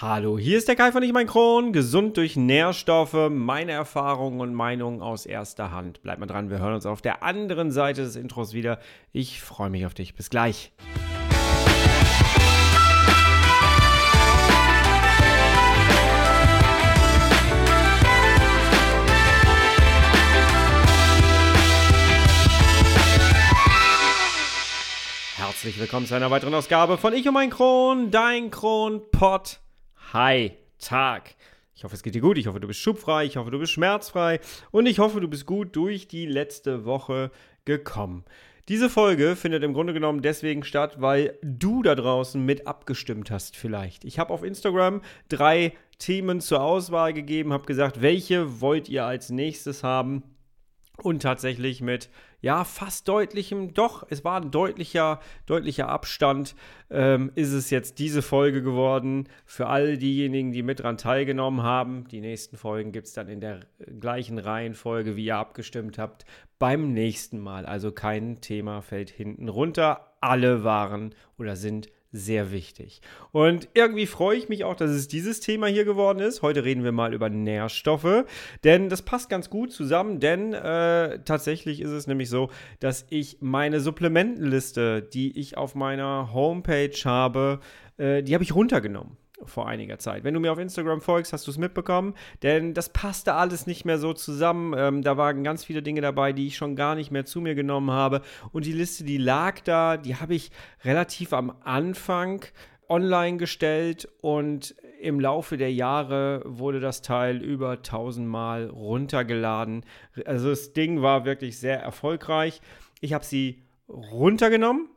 Hallo, hier ist der Kai von Ich mein Kron. Gesund durch Nährstoffe, meine Erfahrungen und Meinungen aus erster Hand. Bleib mal dran, wir hören uns auf der anderen Seite des Intros wieder. Ich freue mich auf dich. Bis gleich. Herzlich willkommen zu einer weiteren Ausgabe von Ich und mein Kron, dein Kronpott. Hi, Tag. Ich hoffe, es geht dir gut. Ich hoffe, du bist schubfrei. Ich hoffe, du bist schmerzfrei. Und ich hoffe, du bist gut durch die letzte Woche gekommen. Diese Folge findet im Grunde genommen deswegen statt, weil du da draußen mit abgestimmt hast vielleicht. Ich habe auf Instagram drei Themen zur Auswahl gegeben, habe gesagt, welche wollt ihr als nächstes haben? Und tatsächlich mit ja, fast deutlichem, doch, es war ein deutlicher, deutlicher Abstand, ähm, ist es jetzt diese Folge geworden. Für all diejenigen, die mit dran teilgenommen haben, die nächsten Folgen gibt es dann in der gleichen Reihenfolge, wie ihr abgestimmt habt, beim nächsten Mal. Also kein Thema fällt hinten runter. Alle waren oder sind sehr wichtig. Und irgendwie freue ich mich auch, dass es dieses Thema hier geworden ist. Heute reden wir mal über Nährstoffe, denn das passt ganz gut zusammen, denn äh, tatsächlich ist es nämlich so, dass ich meine Supplementenliste, die ich auf meiner Homepage habe, äh, die habe ich runtergenommen vor einiger Zeit. Wenn du mir auf Instagram folgst, hast du es mitbekommen, denn das passte alles nicht mehr so zusammen. Ähm, da waren ganz viele Dinge dabei, die ich schon gar nicht mehr zu mir genommen habe. Und die Liste, die lag da, die habe ich relativ am Anfang online gestellt und im Laufe der Jahre wurde das Teil über 1000 Mal runtergeladen. Also das Ding war wirklich sehr erfolgreich. Ich habe sie runtergenommen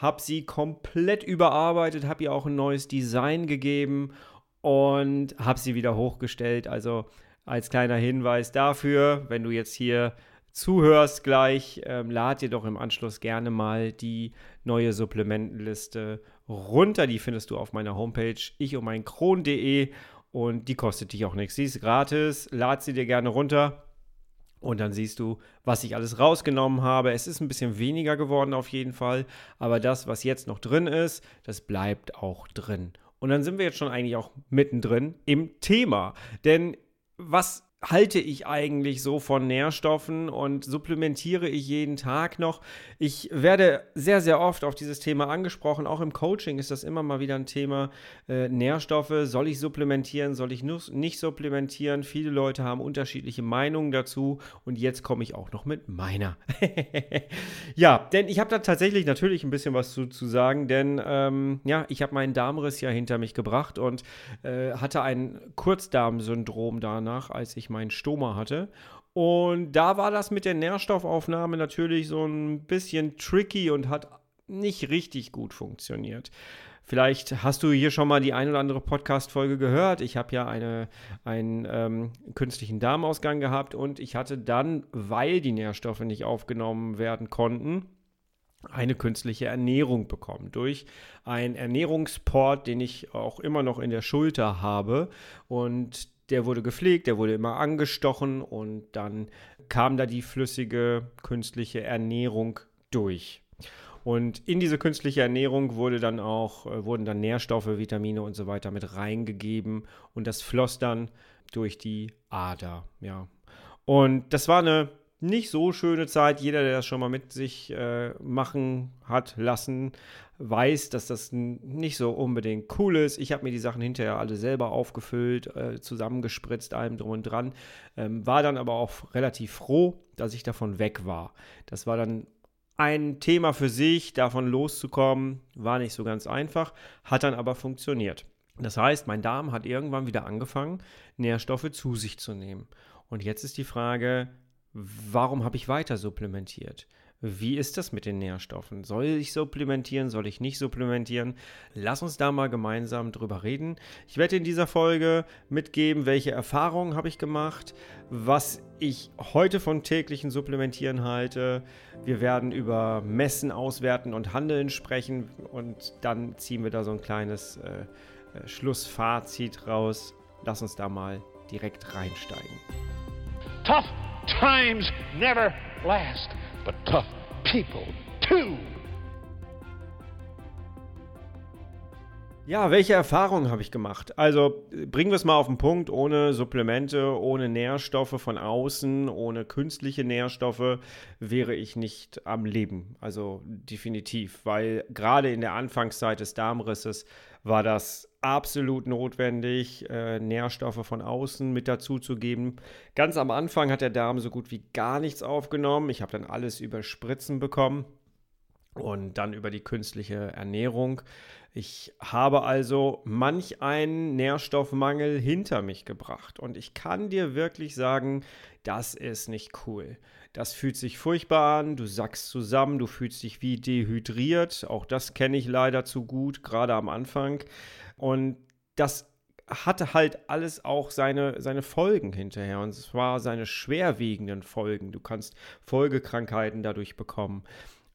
habe sie komplett überarbeitet, habe ihr auch ein neues Design gegeben und habe sie wieder hochgestellt. Also als kleiner Hinweis dafür, wenn du jetzt hier zuhörst gleich, ähm, lad dir doch im Anschluss gerne mal die neue Supplementenliste runter. Die findest du auf meiner Homepage ich um mein Kron.de und die kostet dich auch nichts. Sie ist gratis, lad sie dir gerne runter. Und dann siehst du, was ich alles rausgenommen habe. Es ist ein bisschen weniger geworden auf jeden Fall, aber das, was jetzt noch drin ist, das bleibt auch drin. Und dann sind wir jetzt schon eigentlich auch mittendrin im Thema. Denn was halte ich eigentlich so von Nährstoffen und supplementiere ich jeden Tag noch? Ich werde sehr, sehr oft auf dieses Thema angesprochen. Auch im Coaching ist das immer mal wieder ein Thema. Äh, Nährstoffe, soll ich supplementieren, soll ich nicht supplementieren? Viele Leute haben unterschiedliche Meinungen dazu und jetzt komme ich auch noch mit meiner. ja, denn ich habe da tatsächlich natürlich ein bisschen was zu, zu sagen, denn ähm, ja, ich habe meinen Darmriss ja hinter mich gebracht und äh, hatte ein Kurzdarmsyndrom danach, als ich meinen Stoma hatte. Und da war das mit der Nährstoffaufnahme natürlich so ein bisschen tricky und hat nicht richtig gut funktioniert. Vielleicht hast du hier schon mal die ein oder andere Podcast-Folge gehört. Ich habe ja eine, einen ähm, künstlichen Darmausgang gehabt und ich hatte dann, weil die Nährstoffe nicht aufgenommen werden konnten, eine künstliche Ernährung bekommen durch einen Ernährungsport, den ich auch immer noch in der Schulter habe. Und der wurde gepflegt, der wurde immer angestochen und dann kam da die flüssige künstliche Ernährung durch. Und in diese künstliche Ernährung wurde dann auch, äh, wurden dann Nährstoffe, Vitamine und so weiter mit reingegeben und das floss dann durch die Ader, ja. Und das war eine nicht so schöne Zeit. Jeder, der das schon mal mit sich äh, machen hat lassen, weiß, dass das nicht so unbedingt cool ist. Ich habe mir die Sachen hinterher alle selber aufgefüllt, äh, zusammengespritzt, allem drum und dran. Ähm, war dann aber auch relativ froh, dass ich davon weg war. Das war dann ein Thema für sich, davon loszukommen, war nicht so ganz einfach, hat dann aber funktioniert. Das heißt, mein Darm hat irgendwann wieder angefangen, Nährstoffe zu sich zu nehmen. Und jetzt ist die Frage, warum habe ich weiter supplementiert? Wie ist das mit den Nährstoffen? Soll ich supplementieren? Soll ich nicht supplementieren? Lass uns da mal gemeinsam drüber reden. Ich werde in dieser Folge mitgeben, welche Erfahrungen habe ich gemacht, was ich heute von täglichen Supplementieren halte. Wir werden über Messen, Auswerten und Handeln sprechen und dann ziehen wir da so ein kleines äh, äh Schlussfazit raus. Lass uns da mal direkt reinsteigen. Tough times never last but tough people too. Ja, welche Erfahrungen habe ich gemacht? Also bringen wir es mal auf den Punkt, ohne Supplemente, ohne Nährstoffe von außen, ohne künstliche Nährstoffe wäre ich nicht am Leben. Also definitiv, weil gerade in der Anfangszeit des Darmrisses war das absolut notwendig, äh, Nährstoffe von außen mit dazu zu geben. Ganz am Anfang hat der Darm so gut wie gar nichts aufgenommen. Ich habe dann alles über Spritzen bekommen und dann über die künstliche Ernährung. Ich habe also manch einen Nährstoffmangel hinter mich gebracht und ich kann dir wirklich sagen, das ist nicht cool. Das fühlt sich furchtbar an, du sackst zusammen, du fühlst dich wie dehydriert, auch das kenne ich leider zu gut, gerade am Anfang. Und das hatte halt alles auch seine, seine Folgen hinterher und zwar seine schwerwiegenden Folgen. Du kannst Folgekrankheiten dadurch bekommen.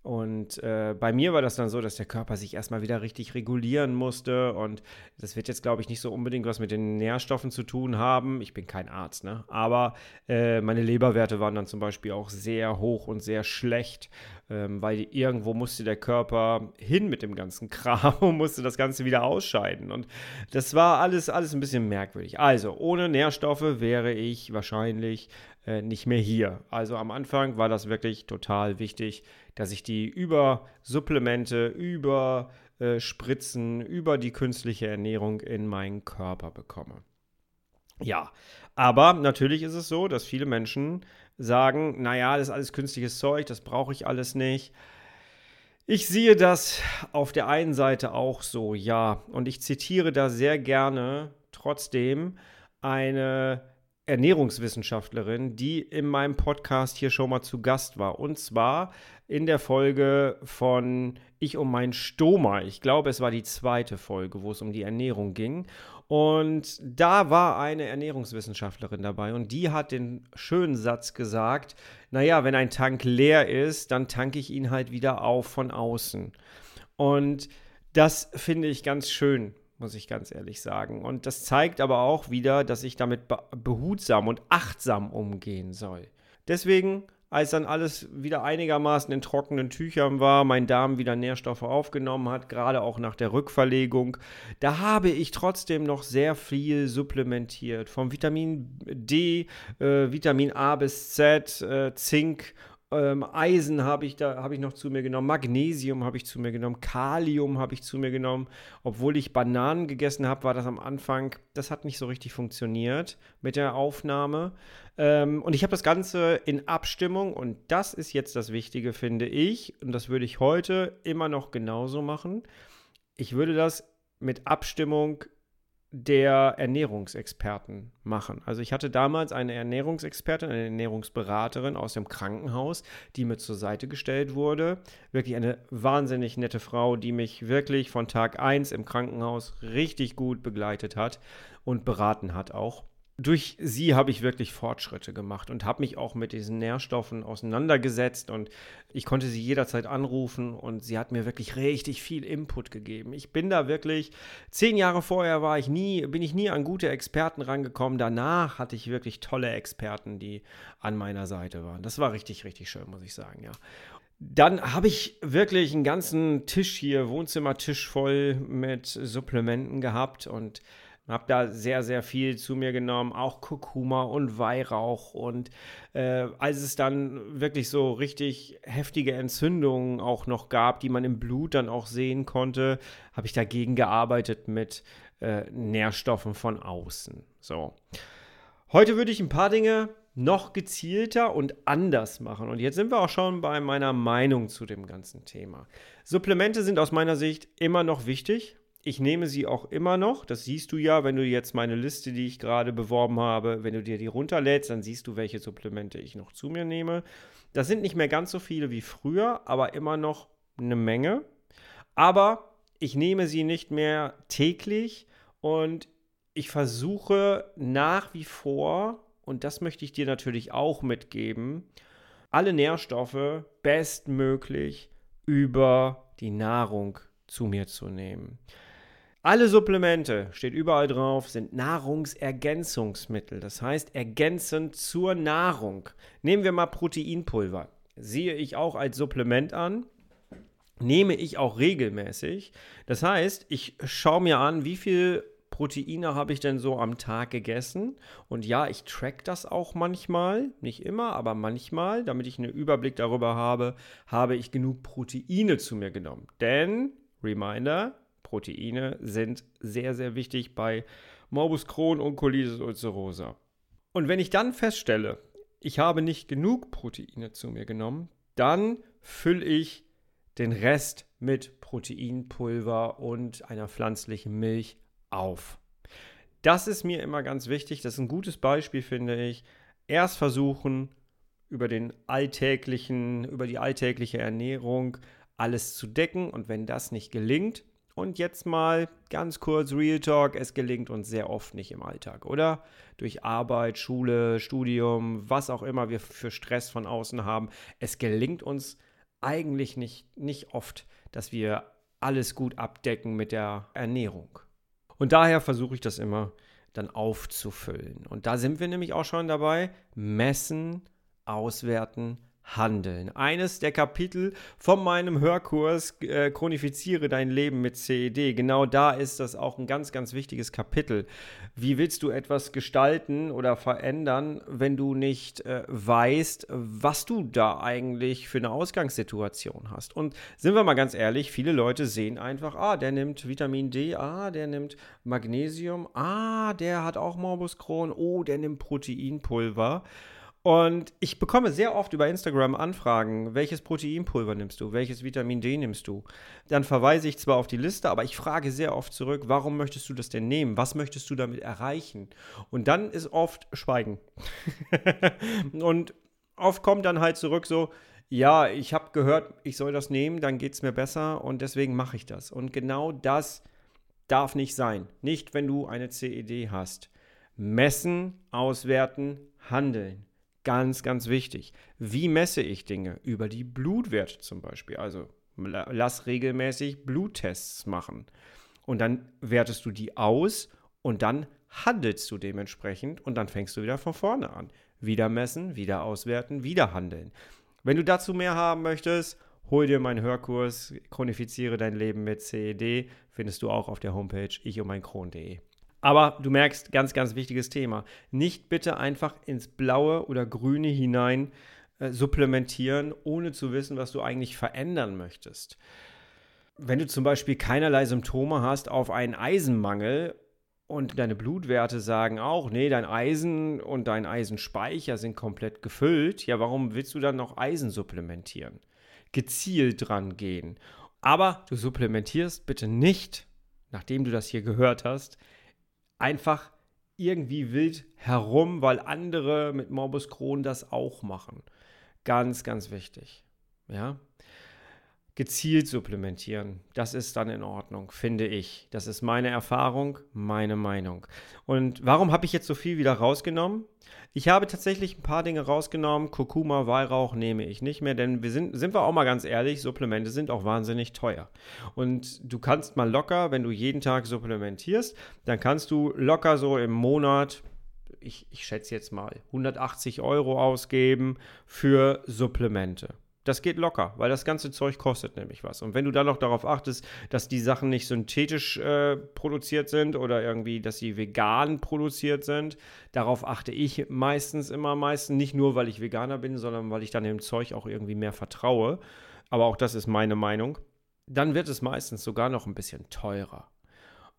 Und äh, bei mir war das dann so, dass der Körper sich erstmal wieder richtig regulieren musste. Und das wird jetzt, glaube ich, nicht so unbedingt was mit den Nährstoffen zu tun haben. Ich bin kein Arzt, ne? Aber äh, meine Leberwerte waren dann zum Beispiel auch sehr hoch und sehr schlecht, ähm, weil irgendwo musste der Körper hin mit dem ganzen Kram und musste das Ganze wieder ausscheiden. Und das war alles, alles ein bisschen merkwürdig. Also, ohne Nährstoffe wäre ich wahrscheinlich äh, nicht mehr hier. Also am Anfang war das wirklich total wichtig, dass ich die über Supplemente, über äh, Spritzen, über die künstliche Ernährung in meinen Körper bekomme. Ja, aber natürlich ist es so, dass viele Menschen sagen, naja, das ist alles künstliches Zeug, das brauche ich alles nicht. Ich sehe das auf der einen Seite auch so, ja. Und ich zitiere da sehr gerne trotzdem eine Ernährungswissenschaftlerin, die in meinem Podcast hier schon mal zu Gast war. Und zwar in der Folge von Ich um mein Stoma. Ich glaube, es war die zweite Folge, wo es um die Ernährung ging. Und da war eine Ernährungswissenschaftlerin dabei und die hat den schönen Satz gesagt, naja, wenn ein Tank leer ist, dann tanke ich ihn halt wieder auf von außen. Und das finde ich ganz schön, muss ich ganz ehrlich sagen. Und das zeigt aber auch wieder, dass ich damit behutsam und achtsam umgehen soll. Deswegen, als dann alles wieder einigermaßen in trockenen Tüchern war, mein Darm wieder Nährstoffe aufgenommen hat, gerade auch nach der Rückverlegung, da habe ich trotzdem noch sehr viel supplementiert. Vom Vitamin D, äh, Vitamin A bis Z, äh, Zink ähm, Eisen habe ich da habe ich noch zu mir genommen, Magnesium habe ich zu mir genommen, Kalium habe ich zu mir genommen. Obwohl ich Bananen gegessen habe, war das am Anfang, das hat nicht so richtig funktioniert mit der Aufnahme. Ähm, und ich habe das Ganze in Abstimmung und das ist jetzt das Wichtige, finde ich. Und das würde ich heute immer noch genauso machen. Ich würde das mit Abstimmung der Ernährungsexperten machen. Also ich hatte damals eine Ernährungsexpertin, eine Ernährungsberaterin aus dem Krankenhaus, die mir zur Seite gestellt wurde. Wirklich eine wahnsinnig nette Frau, die mich wirklich von Tag 1 im Krankenhaus richtig gut begleitet hat und beraten hat auch durch sie habe ich wirklich Fortschritte gemacht und habe mich auch mit diesen Nährstoffen auseinandergesetzt und ich konnte sie jederzeit anrufen und sie hat mir wirklich richtig viel Input gegeben. Ich bin da wirklich, zehn Jahre vorher war ich nie, bin ich nie an gute Experten rangekommen. Danach hatte ich wirklich tolle Experten, die an meiner Seite waren. Das war richtig, richtig schön, muss ich sagen, ja. Dann habe ich wirklich einen ganzen Tisch hier, Wohnzimmertisch voll mit Supplementen gehabt und habe da sehr, sehr viel zu mir genommen, auch Kurkuma und Weihrauch. Und äh, als es dann wirklich so richtig heftige Entzündungen auch noch gab, die man im Blut dann auch sehen konnte, habe ich dagegen gearbeitet mit äh, Nährstoffen von außen. So. Heute würde ich ein paar Dinge noch gezielter und anders machen. Und jetzt sind wir auch schon bei meiner Meinung zu dem ganzen Thema. Supplemente sind aus meiner Sicht immer noch wichtig, ich nehme sie auch immer noch. Das siehst du ja, wenn du jetzt meine Liste, die ich gerade beworben habe, wenn du dir die runterlädst, dann siehst du, welche Supplemente ich noch zu mir nehme. Das sind nicht mehr ganz so viele wie früher, aber immer noch eine Menge. Aber ich nehme sie nicht mehr täglich und ich versuche nach wie vor, und das möchte ich dir natürlich auch mitgeben, alle Nährstoffe bestmöglich über die Nahrung zu mir zu nehmen. Alle Supplemente, steht überall drauf, sind Nahrungsergänzungsmittel. Das heißt, ergänzend zur Nahrung. Nehmen wir mal Proteinpulver. Sehe ich auch als Supplement an. nehme ich auch regelmäßig. Das heißt, ich schaue mir an, wie viel Proteine habe ich denn so am Tag gegessen? Und ja, ich track das auch manchmal, nicht immer, aber manchmal, damit ich einen Überblick darüber habe, habe ich genug Proteine zu mir genommen. Denn, Reminder, Proteine sind sehr, sehr wichtig bei Morbus Crohn und Colitis ulcerosa. Und wenn ich dann feststelle, ich habe nicht genug Proteine zu mir genommen, dann fülle ich den Rest mit Proteinpulver und einer pflanzlichen Milch auf. Das ist mir immer ganz wichtig. Das ist ein gutes Beispiel, finde ich. Erst versuchen, über den alltäglichen, über die alltägliche Ernährung alles zu decken. Und wenn das nicht gelingt, und jetzt mal ganz kurz Real Talk, es gelingt uns sehr oft nicht im Alltag, oder? Durch Arbeit, Schule, Studium, was auch immer wir für Stress von außen haben. Es gelingt uns eigentlich nicht, nicht oft, dass wir alles gut abdecken mit der Ernährung. Und daher versuche ich das immer dann aufzufüllen. Und da sind wir nämlich auch schon dabei. Messen, auswerten, Handeln. Eines der Kapitel von meinem Hörkurs äh, Chronifiziere dein Leben mit CED. Genau da ist das auch ein ganz, ganz wichtiges Kapitel. Wie willst du etwas gestalten oder verändern, wenn du nicht äh, weißt, was du da eigentlich für eine Ausgangssituation hast? Und sind wir mal ganz ehrlich, viele Leute sehen einfach, ah, der nimmt Vitamin D, ah, der nimmt Magnesium, ah, der hat auch Morbus Crohn, oh, der nimmt Proteinpulver. Und ich bekomme sehr oft über Instagram Anfragen, welches Proteinpulver nimmst du, welches Vitamin D nimmst du. Dann verweise ich zwar auf die Liste, aber ich frage sehr oft zurück, warum möchtest du das denn nehmen? Was möchtest du damit erreichen? Und dann ist oft Schweigen. und oft kommt dann halt zurück so, ja, ich habe gehört, ich soll das nehmen, dann geht es mir besser und deswegen mache ich das. Und genau das darf nicht sein. Nicht, wenn du eine CED hast. Messen, auswerten, handeln. Ganz, ganz wichtig. Wie messe ich Dinge? Über die Blutwerte zum Beispiel. Also lass regelmäßig Bluttests machen. Und dann wertest du die aus und dann handelst du dementsprechend und dann fängst du wieder von vorne an. Wieder messen, wieder auswerten, wieder handeln. Wenn du dazu mehr haben möchtest, hol dir meinen Hörkurs Chronifiziere dein Leben mit CED. Findest du auch auf der Homepage ich und mein Kron.de. Aber du merkst, ganz, ganz wichtiges Thema. Nicht bitte einfach ins Blaue oder Grüne hinein äh, supplementieren, ohne zu wissen, was du eigentlich verändern möchtest. Wenn du zum Beispiel keinerlei Symptome hast auf einen Eisenmangel und deine Blutwerte sagen auch, nee, dein Eisen und dein Eisenspeicher sind komplett gefüllt, ja, warum willst du dann noch Eisen supplementieren? Gezielt dran gehen. Aber du supplementierst bitte nicht, nachdem du das hier gehört hast, einfach irgendwie wild herum, weil andere mit Morbus Crohn das auch machen. Ganz, ganz wichtig. Ja. Gezielt supplementieren, das ist dann in Ordnung, finde ich. Das ist meine Erfahrung, meine Meinung. Und warum habe ich jetzt so viel wieder rausgenommen? Ich habe tatsächlich ein paar Dinge rausgenommen. Kurkuma, Weihrauch nehme ich nicht mehr, denn wir sind, sind wir auch mal ganz ehrlich, Supplemente sind auch wahnsinnig teuer. Und du kannst mal locker, wenn du jeden Tag supplementierst, dann kannst du locker so im Monat, ich, ich schätze jetzt mal, 180 Euro ausgeben für Supplemente. Das geht locker, weil das ganze Zeug kostet nämlich was. Und wenn du dann noch darauf achtest, dass die Sachen nicht synthetisch äh, produziert sind oder irgendwie, dass sie vegan produziert sind, darauf achte ich meistens immer am meisten. Nicht nur, weil ich Veganer bin, sondern weil ich dann dem Zeug auch irgendwie mehr vertraue. Aber auch das ist meine Meinung. Dann wird es meistens sogar noch ein bisschen teurer.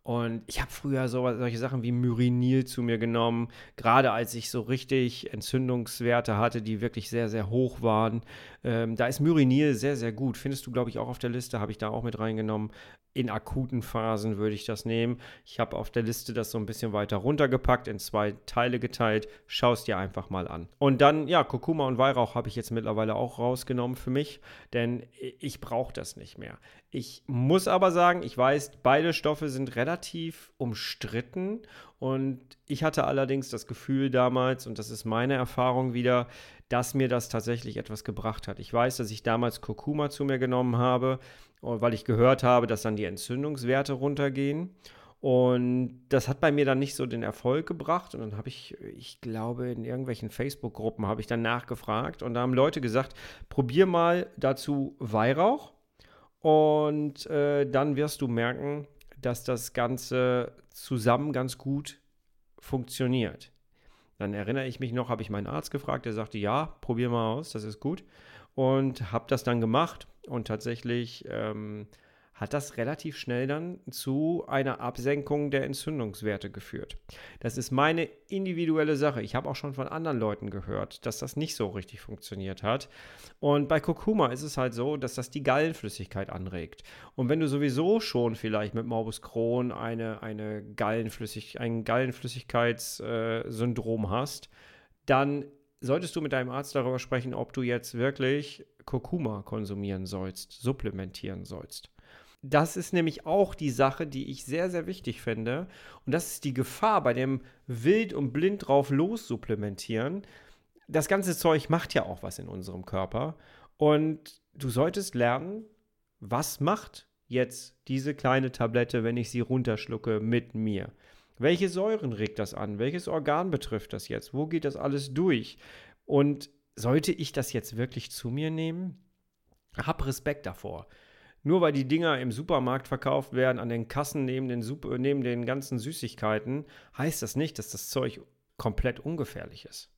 Und ich habe früher so, solche Sachen wie Myrinil zu mir genommen, gerade als ich so richtig Entzündungswerte hatte, die wirklich sehr, sehr hoch waren. Ähm, da ist Myrinil sehr, sehr gut. Findest du, glaube ich, auch auf der Liste, habe ich da auch mit reingenommen. In akuten Phasen würde ich das nehmen. Ich habe auf der Liste das so ein bisschen weiter runtergepackt, in zwei Teile geteilt. Schau es dir einfach mal an. Und dann, ja, Kurkuma und Weihrauch habe ich jetzt mittlerweile auch rausgenommen für mich, denn ich brauche das nicht mehr. Ich muss aber sagen, ich weiß, beide Stoffe sind relativ umstritten und ich hatte allerdings das Gefühl damals, und das ist meine Erfahrung wieder, dass mir das tatsächlich etwas gebracht hat. Ich weiß, dass ich damals Kurkuma zu mir genommen habe weil ich gehört habe, dass dann die Entzündungswerte runtergehen. Und das hat bei mir dann nicht so den Erfolg gebracht. Und dann habe ich, ich glaube, in irgendwelchen Facebook-Gruppen habe ich dann nachgefragt. Und da haben Leute gesagt, probier mal dazu Weihrauch Und äh, dann wirst du merken, dass das Ganze zusammen ganz gut funktioniert. Dann erinnere ich mich noch, habe ich meinen Arzt gefragt, der sagte, ja, probier mal aus, das ist gut. Und habe das dann gemacht und tatsächlich ähm, hat das relativ schnell dann zu einer Absenkung der Entzündungswerte geführt. Das ist meine individuelle Sache. Ich habe auch schon von anderen Leuten gehört, dass das nicht so richtig funktioniert hat. Und bei Kurkuma ist es halt so, dass das die Gallenflüssigkeit anregt. Und wenn du sowieso schon vielleicht mit Morbus Crohn eine, eine Gallenflüssig, ein Gallenflüssigkeitssyndrom äh, hast, dann solltest du mit deinem Arzt darüber sprechen, ob du jetzt wirklich Kurkuma konsumieren sollst, supplementieren sollst das ist nämlich auch die Sache, die ich sehr, sehr wichtig finde. Und das ist die Gefahr bei dem wild und blind drauf los supplementieren. Das ganze Zeug macht ja auch was in unserem Körper. Und du solltest lernen, was macht jetzt diese kleine Tablette, wenn ich sie runterschlucke, mit mir? Welche Säuren regt das an? Welches Organ betrifft das jetzt? Wo geht das alles durch? Und sollte ich das jetzt wirklich zu mir nehmen? Hab Respekt davor. Nur weil die Dinger im Supermarkt verkauft werden, an den Kassen neben den, Super, neben den ganzen Süßigkeiten, heißt das nicht, dass das Zeug komplett ungefährlich ist.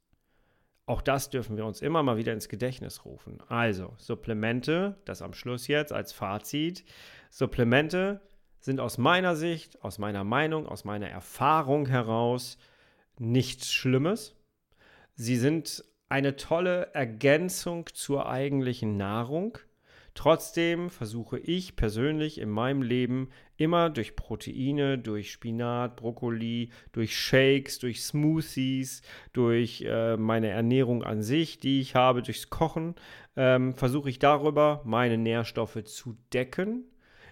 Auch das dürfen wir uns immer mal wieder ins Gedächtnis rufen. Also, Supplemente, das am Schluss jetzt als Fazit. Supplemente sind aus meiner Sicht, aus meiner Meinung, aus meiner Erfahrung heraus nichts Schlimmes. Sie sind eine tolle Ergänzung zur eigentlichen Nahrung. Trotzdem versuche ich persönlich in meinem Leben immer durch Proteine, durch Spinat, Brokkoli, durch Shakes, durch Smoothies, durch äh, meine Ernährung an sich, die ich habe, durchs Kochen, ähm, versuche ich darüber meine Nährstoffe zu decken,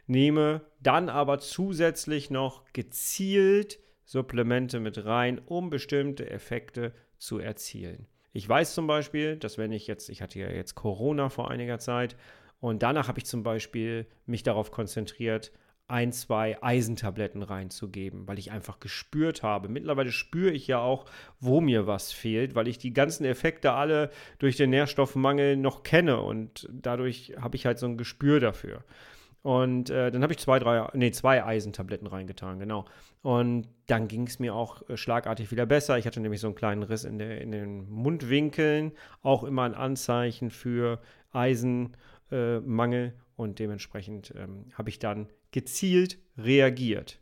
nehme dann aber zusätzlich noch gezielt Supplemente mit rein, um bestimmte Effekte zu erzielen. Ich weiß zum Beispiel, dass wenn ich jetzt, ich hatte ja jetzt Corona vor einiger Zeit, und danach habe ich zum Beispiel mich darauf konzentriert, ein, zwei Eisentabletten reinzugeben, weil ich einfach gespürt habe. Mittlerweile spüre ich ja auch, wo mir was fehlt, weil ich die ganzen Effekte alle durch den Nährstoffmangel noch kenne und dadurch habe ich halt so ein Gespür dafür. Und äh, dann habe ich zwei, drei, nee, zwei Eisentabletten reingetan, genau. Und dann ging es mir auch äh, schlagartig wieder besser. Ich hatte nämlich so einen kleinen Riss in, der, in den Mundwinkeln, auch immer ein Anzeichen für Eisen äh, und dementsprechend ähm, habe ich dann gezielt reagiert.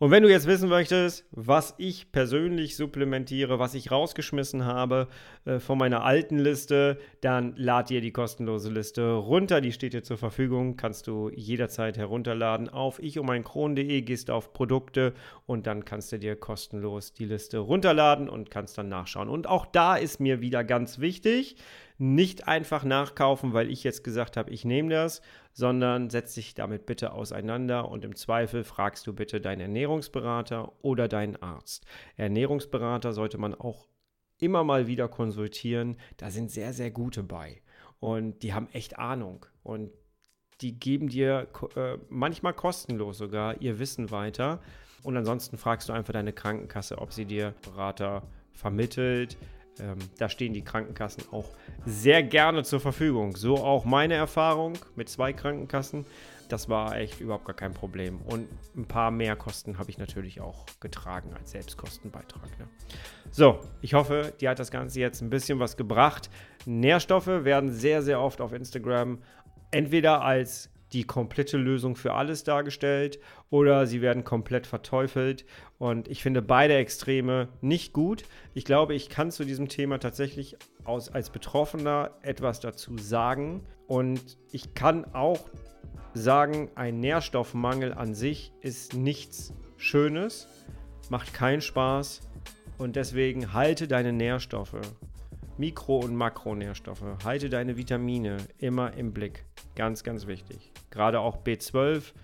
Und wenn du jetzt wissen möchtest, was ich persönlich supplementiere, was ich rausgeschmissen habe äh, von meiner alten Liste, dann lad dir die kostenlose Liste runter. Die steht dir zur Verfügung, kannst du jederzeit herunterladen. Auf ichummeinkron.de gehst auf Produkte und dann kannst du dir kostenlos die Liste runterladen und kannst dann nachschauen. Und auch da ist mir wieder ganz wichtig, nicht einfach nachkaufen, weil ich jetzt gesagt habe, ich nehme das, sondern setz dich damit bitte auseinander und im Zweifel fragst du bitte deinen Ernährungsberater oder deinen Arzt. Ernährungsberater sollte man auch immer mal wieder konsultieren. Da sind sehr, sehr gute bei und die haben echt Ahnung und die geben dir äh, manchmal kostenlos sogar ihr Wissen weiter. Und ansonsten fragst du einfach deine Krankenkasse, ob sie dir Berater vermittelt. Ähm, da stehen die Krankenkassen auch sehr gerne zur Verfügung. So auch meine Erfahrung mit zwei Krankenkassen. Das war echt überhaupt gar kein Problem. Und ein paar mehr Kosten habe ich natürlich auch getragen als Selbstkostenbeitrag. Ne? So, ich hoffe, dir hat das Ganze jetzt ein bisschen was gebracht. Nährstoffe werden sehr, sehr oft auf Instagram entweder als die komplette Lösung für alles dargestellt oder sie werden komplett verteufelt. Und ich finde beide Extreme nicht gut. Ich glaube, ich kann zu diesem Thema tatsächlich aus, als Betroffener etwas dazu sagen. Und ich kann auch sagen, ein Nährstoffmangel an sich ist nichts Schönes, macht keinen Spaß. Und deswegen halte deine Nährstoffe Mikro- und Makronährstoffe. Halte deine Vitamine immer im Blick. Ganz, ganz wichtig. Gerade auch B12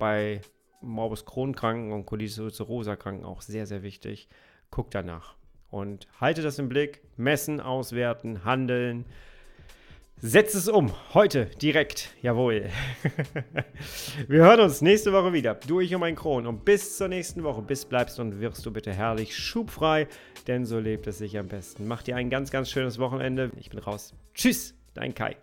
bei Morbus Crohn-Kranken und Colitis ulcerosa-Kranken auch sehr, sehr wichtig. Guck danach und halte das im Blick. Messen, auswerten, handeln. Setz es um. Heute direkt. Jawohl. Wir hören uns nächste Woche wieder. Du, ich und mein Kron. Und bis zur nächsten Woche. Bis bleibst und wirst du bitte herrlich schubfrei, denn so lebt es sich am besten. Mach dir ein ganz, ganz schönes Wochenende. Ich bin raus. Tschüss, dein Kai.